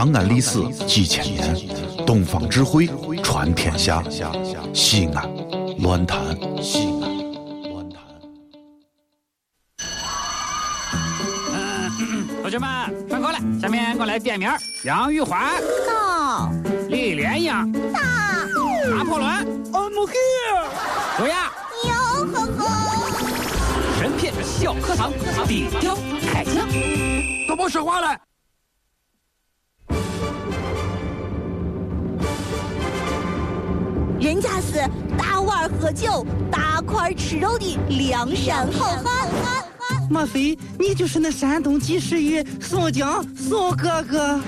长安历史几千年，东方智慧传天下。西安，乱谈西安，乱谈。同学们上课了，下面我来点名：杨玉环、到李莲英、大拿破仑、I'm here。卓雅。哟呵呵，神片小课堂，底雕开讲。都别说话了。人家是大碗喝酒、大块吃肉的梁山好汉。莫非你就是那山东及时雨宋江宋哥哥？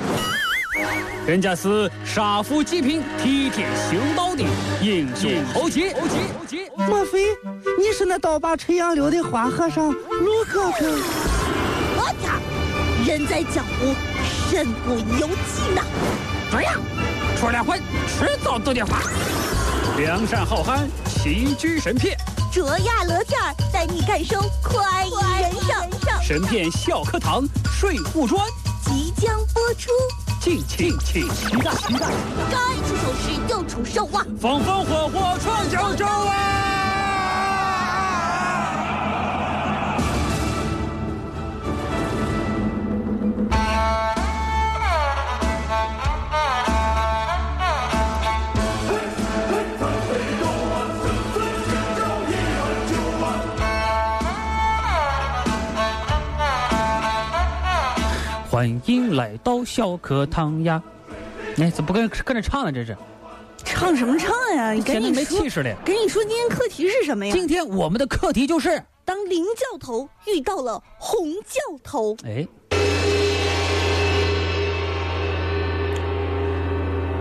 人家是杀富济贫、替天行道的英雄豪杰。豪杰，豪杰。莫非你是那倒把垂杨柳的花和尚陆哥哥？我操，人在江湖，身不由己呐。这样，出来混，迟早都得花。梁山好憨齐居神片，卓亚乐天儿带你感受快意人生。神片笑课堂《睡护专》即将播出，敬请期待。期待。该出手时就出手啊！风风火火闯九州啊！欢迎来到小课堂呀！哎，怎么不跟跟着唱呢？这是，唱什么唱呀？你跟你没赶紧说气势了。跟你说，今天课题是什么呀？今天我们的课题就是，当林教头遇到了洪教头，哎，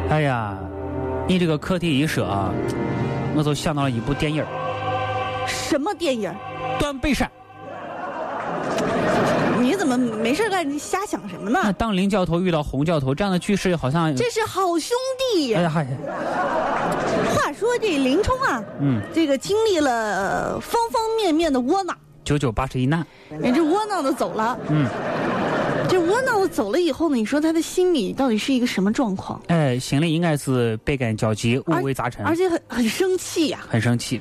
哎呀，你这个课题一说啊，我就想到了一部电影儿什么电影？《断背山》。你怎么没事干？你瞎想什么那呢？当林教头遇到洪教头这样的句式，好像这是好兄弟。哎呀嗨，话说这林冲啊，嗯，这个经历了呃方方面面的窝囊，九九八十一难，人这窝囊的走了。嗯，这窝囊的走了以后呢，你说他的心里到底是一个什么状况？哎，心里应该是倍感焦急，五味杂陈，而且很很生气呀、很生气。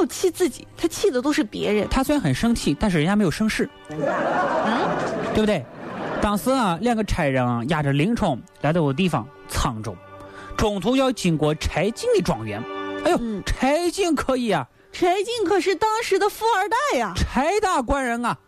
他没有气自己，他气的都是别人。他虽然很生气，但是人家没有生事，嗯？对不对？当时啊，两个差人啊押着林冲来到个地方沧州，中途要经过柴进的庄园。哎呦，嗯。柴进可以啊，柴进可是当时的富二代呀、柴大官人啊，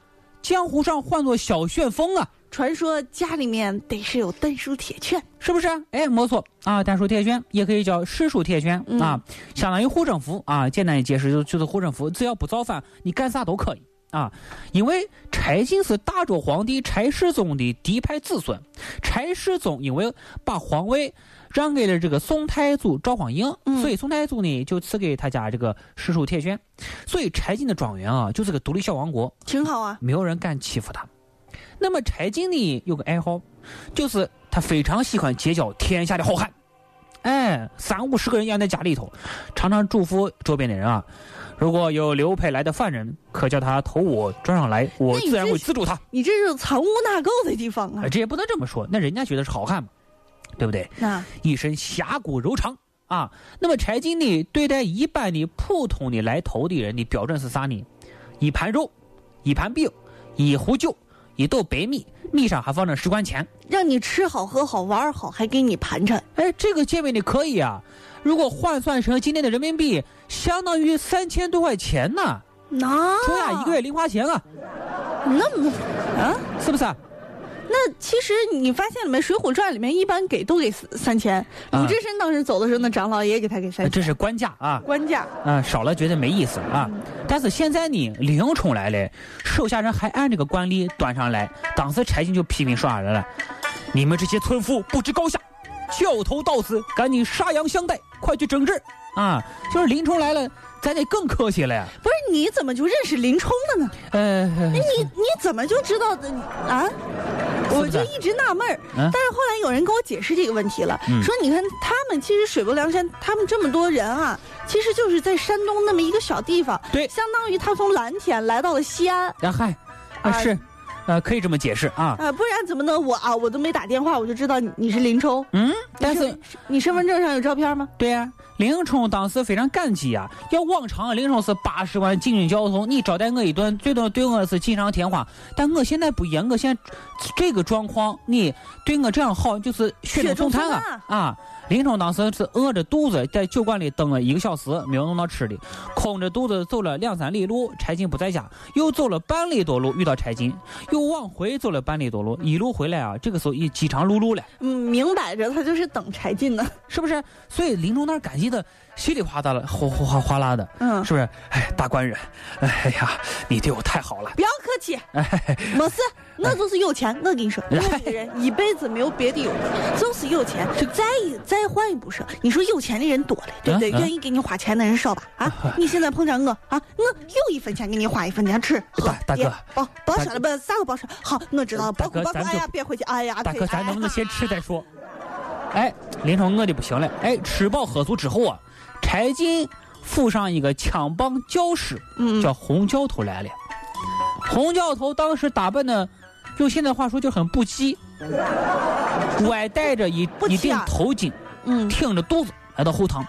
江湖上唤作小旋风啊，传说家里面得是有丹书铁券。是不是？哎，没错啊，丹书铁券也可以叫实属铁券、嗯啊，相当于护身符啊。简单一解释就就是护身符，只要不造反，你干啥都可以啊。因为柴进是大周皇帝柴世宗的嫡派子孙，柴世宗因为把皇位让给了这个宋太祖赵匡胤，嗯所以宋太祖呢就赐给他家这个实属铁券，所以柴进的庄园啊就是个独立小王国，挺好啊。没有人敢欺负他。那么柴进呢有个爱好，就是他非常喜欢结交天下的好汉，哎，三五十个人养在家里头，常常嘱咐周边的人啊，如果有流派来的犯人，可叫他投我庄上来，我自然会资助他。你这是藏污纳垢的地方啊哎，！这也不能这么说，那人家觉得是好汉嘛，对不对？那一身侠骨柔肠啊。那么柴进呢，对待一般的普通的来投的人的标准是啥呢？一盘肉，一盘饼，一壶酒，一斗白米，米上还放着十块钱。让你吃好喝好玩好，还给你盘缠。哎，这个见面你可以啊。如果换算成今天的人民币，相当于三千多块钱呢。那说呀，一个月零花钱啊，那么啊？是不是啊？那其实你发现了没？《水浒传》里面一般给都给三三千。啊鲁智深当时走的时候，那长老也给他给三千。这是官价啊。官价，啊，少了觉得没意思啊。但是现在呢，林冲来了，手下人还按这个惯例端上来。当时柴进就批评说啥人了：“你们这些村夫不知高下，教头到此，赶紧杀羊相待，快去整治啊！”就是林冲来了，咱得更客气了呀。不是你怎么就认识林冲了呢？呃，你你怎么就知道的啊？我就一直纳闷儿，嗯但是后来有人跟我解释这个问题了，嗯说你看他们其实水泊梁山，他们这么多人啊，其实就是在山东那么一个小地方，对相当于他从蓝田来到了西安，啊嗨，啊啊是，呃，可以这么解释啊。啊，不然怎么能我啊？我都没打电话，我就知道你你是林冲。嗯，但是你身你身份证上有照片吗？对呀、林冲当时非常感激啊。要往常林冲是八十万禁军教头，你招待我一顿，最多对我是锦上添花。但我现在不一样，我现在这个状况，你对我这样好，就是雪中送炭啊啊！林冲当时是饿着肚子在酒馆里等了一个小时，没有弄到吃的，空着肚子走了两三里路，柴进不在家，又走了半里多路遇到柴进，又往回走了半里多路，一路回来啊，这个时候已饥肠辘辘了。嗯，明摆着他就是等柴进呢。是不是？所以林冲那儿感激的稀里哗啦的，哗哗哗哗啦的，嗯，是不是？哎，大官人，哎呀，你对我太好了。不要客气，没事，我就是有钱。我跟你说，我这个人一辈子没有别的优点，就是有钱。再一再换一步说，你说有钱的人多了，对不对？愿意给你花钱的人少吧？啊，你现在碰上我啊，我有一分钱给你花一分钱吃喝大大哥别报报销了不？啥个报销？好，我知道了，大报报哎呀别回去，哎呀，大哥，咱能不能哎先吃再说？哎，林冲饿的不行了。哎，吃饱喝足之后啊，柴进府上一个枪棒教师嗯叫洪教头来了。洪教头当时打扮的，用现在话说就很不羁，歪戴着一一顶头巾。嗯，挺着肚子来到后堂。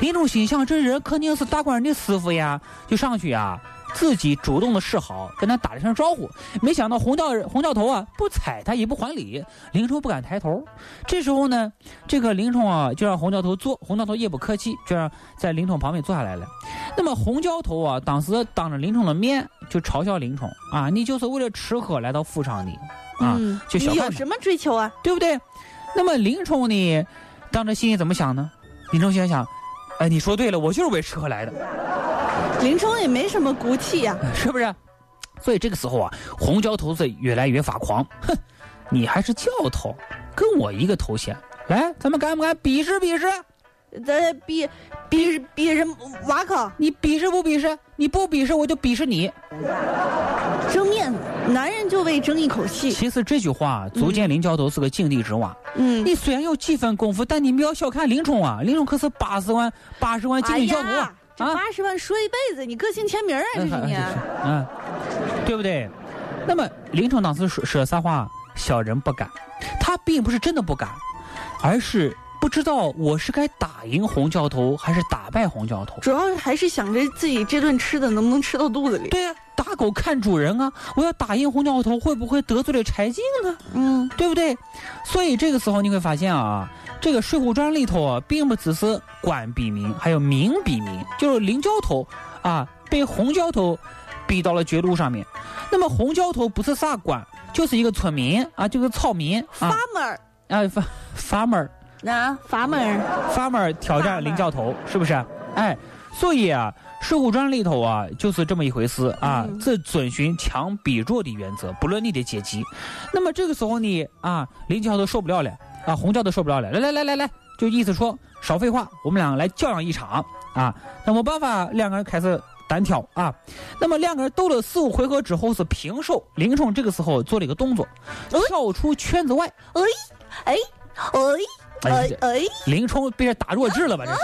林冲心想，这人肯定是大官人的师傅呀，就上去呀，自己主动的示好，跟他打了一声招呼。没想到洪教洪教头啊，不睬他，也不还礼。林冲不敢抬头。这时候呢，这个林冲啊，就让洪教头坐，洪教头也不客气，就让在林冲旁边坐下来了。那么洪教头啊，当时当着林冲的面就嘲笑林冲啊，你就是为了吃喝来到府上的啊，嗯就有什么追求啊？对不对？那么林冲呢，当着心里怎么想呢？林冲心想，哎，你说对了，我就是为吃喝来的，林冲也没什么骨气呀。是不是？所以这个时候啊，洪教头是越来越发狂，哼，你还是教头，跟我一个头衔，来，咱们敢不敢比试比试？咱比比比什么瓦克，你比试不比试？你不比试，我就比试你。争面子，男人就为争一口气。其实这句话足见林教头是个井底之蛙。嗯，你虽然有几分功夫，但你不要小看林冲啊！林冲可是八十万八十万禁军教头啊！八十万说一辈子，你个性签名啊，这是你。嗯，对不对？那么林冲当时说说啥话？小人不敢，他并不是真的不敢，而是不知道我是该打赢洪教头还是打败洪教头。主要还是想着自己这顿吃的能不能吃到肚子里。对呀、打狗看主人啊！我要打印红教头，会不会得罪了柴进呢？嗯，对不对？所以这个时候你会发现啊，这个《水浒传》里头啊，并不只是官比民，还有民比民，就是林教头啊被红教头逼到了绝路上面。那么红教头不是啥官，就是一个村民啊，就是草民啊 farmer，啊发 farmer 啊，farmer，farmer 挑战林教头，是不是？哎，所以啊，《水浒传》里头啊，就是这么一回事啊，嗯这遵循强比弱的原则，不论你的阶级。那么这个时候呢，啊，林教头受不了了，啊，洪教头受不了了，来来来来来，就意思说少废话，我们两个来较量一场啊。那没办法，两个人开始。单挑啊，那么两个人斗了四五回合之后是平手。林冲这个时候做了一个动作，跳出圈子外。哎哎哎哎哎，林冲被这打弱智了吧？这是。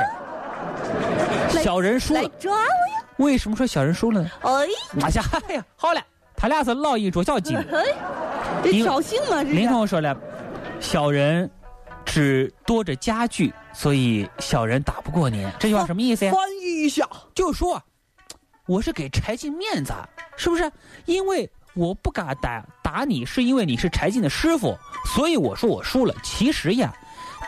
小人输了，来抓我呀！为什么说小人输了呢？哎哎呀，哎呀，好了，他俩是老一桌小鸡。哎，这挑衅吗？这林是。冲说了，小人只多着家具，所以小人打不过您。这句话什么意思呀？翻译一下，就说我是给柴进面子，啊，是不是？因为我不敢打打你，是因为你是柴进的师傅，所以我说我输了。其实呀，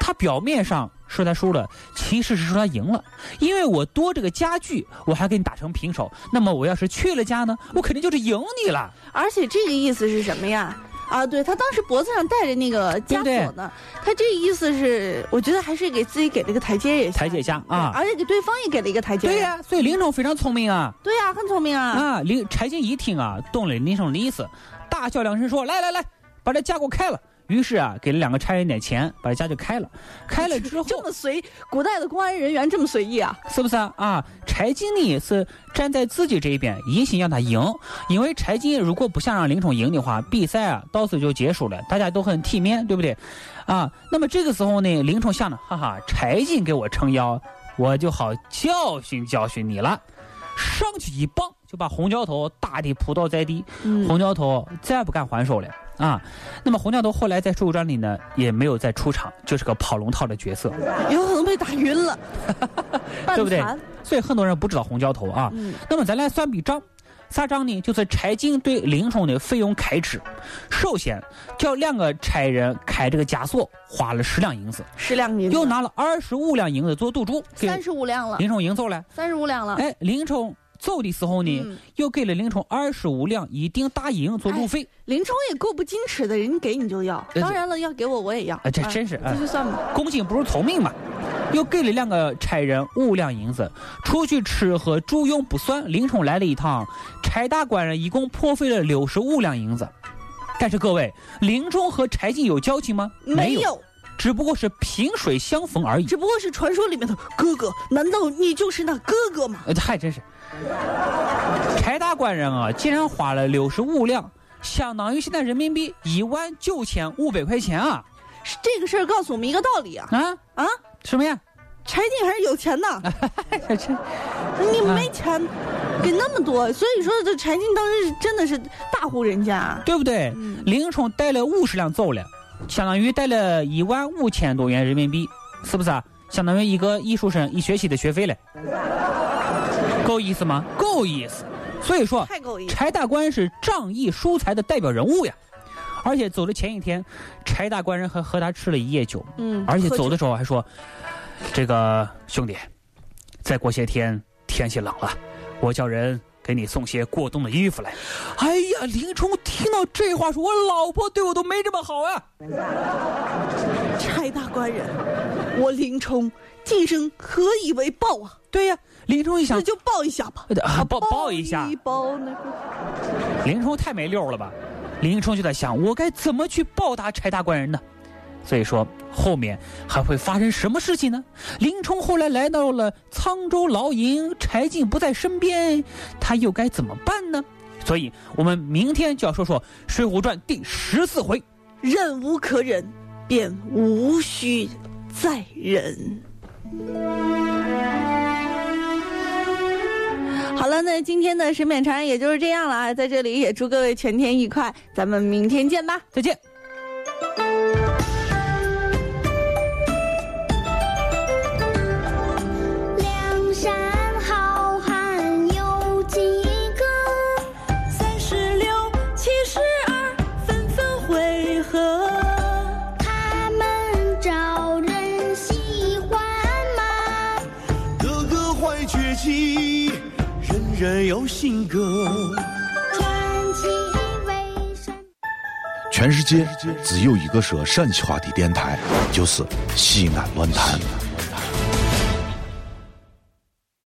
他表面上说他输了，其实是说他赢了，因为我多这个家具，我还跟你打成平手。那么我要是去了家呢，我肯定就是赢你了。而且这个意思是什么呀？啊，对他当时脖子上戴着那个枷锁呢，他这个意思是，我觉得还是给自己给了个台阶也台阶下啊而且给对方也给了一个台阶。对呀、所以林冲非常聪明啊。对呀，很聪明啊。啊，林柴进一听啊，懂了林冲的意思，大笑两声说：“来来来，把这家给我开了。”于是啊，给了两个差人点钱，把这家就开了。开了之后，这么随，古代的公安人员这么随意啊？是不是啊？啊，柴进呢是站在自己这一边，一心让他赢。因为柴进如果不想让林冲赢的话，比赛啊到此就结束了，大家都很体面，对不对？啊，那么这个时候呢，林冲想着，哈哈，柴进给我撑腰，我就好教训教训你了。上去一棒，就把洪教头打的扑倒在地，嗯洪教头再也不敢还手了啊。那么红教头后来在《水浒传》里呢，也没有再出场，就是个跑龙套的角色，有可能被打晕了，半对不对？所以很多人不知道红教头啊。嗯那么咱来算笔账，啥账呢？就是柴进对林冲的费用开支。首先叫两个差人开这个枷锁，花了十两银子，十两银子，又拿了二十五两银子做赌注，三十五两了，林冲赢走了。三十五两了。哎，林冲走的时候呢，嗯又给了林冲二十五两一锭大银做路费。林冲也够不矜持的，人给你就要。呃当然了，要给我我也要。哎这啊真是哎这就算吧。公瑾不如聪明嘛，又给了两个差人五两银子，出去吃喝住用不算，林冲来了一趟，柴大官人一共破费了六十五两银子。但是各位，林冲和柴进有交情吗？没有，只不过是萍水相逢而已。只不过是传说里面的哥哥。难道你就是那哥哥吗？呃，还真是。柴大官人啊，竟然花了六十五两，相当于现在人民币一万九千五百块钱啊！是这个事儿告诉我们一个道理啊啊，啊！什么呀？柴进还是有钱的，这这你没钱，给那么多，所以说这柴进当时真的是大户人家。对不对？嗯林冲带了五十两走了，相当于带了一万五千多元人民币，是不是啊？相当于一个艺术生一学期的学费了，够意思吗？够意思。所以说，太够意思。柴大官是仗义疏财的代表人物呀。而且走的前一天，柴大官人还和他吃了一夜酒，嗯而且走的时候还说：“这个兄弟，再过些天天气冷了，我叫人给你送些过冬的衣服来。”哎呀，林冲听到这话说：“我老婆对我都没这么好啊柴大官人，我林冲今生何以为报啊？！”对呀，林冲一想那，就报一下吧，啊抱抱一下。林冲太没溜了吧？林冲就在想，我该怎么去报答柴大官人呢？所以说后面还会发生什么事情呢？林冲后来来到了沧州牢营，柴进不在身边，他又该怎么办呢？所以我们明天就要说说《水浒传》第十四回。忍无可忍，便无需再忍。好了，那今天的审美长也就是这样了啊，在这里也祝各位全天愉快，咱们明天见吧。再见。怀绝技，人人有性格。传奇为山。全世界只有一个说陕西话的电台，就是西安论坛。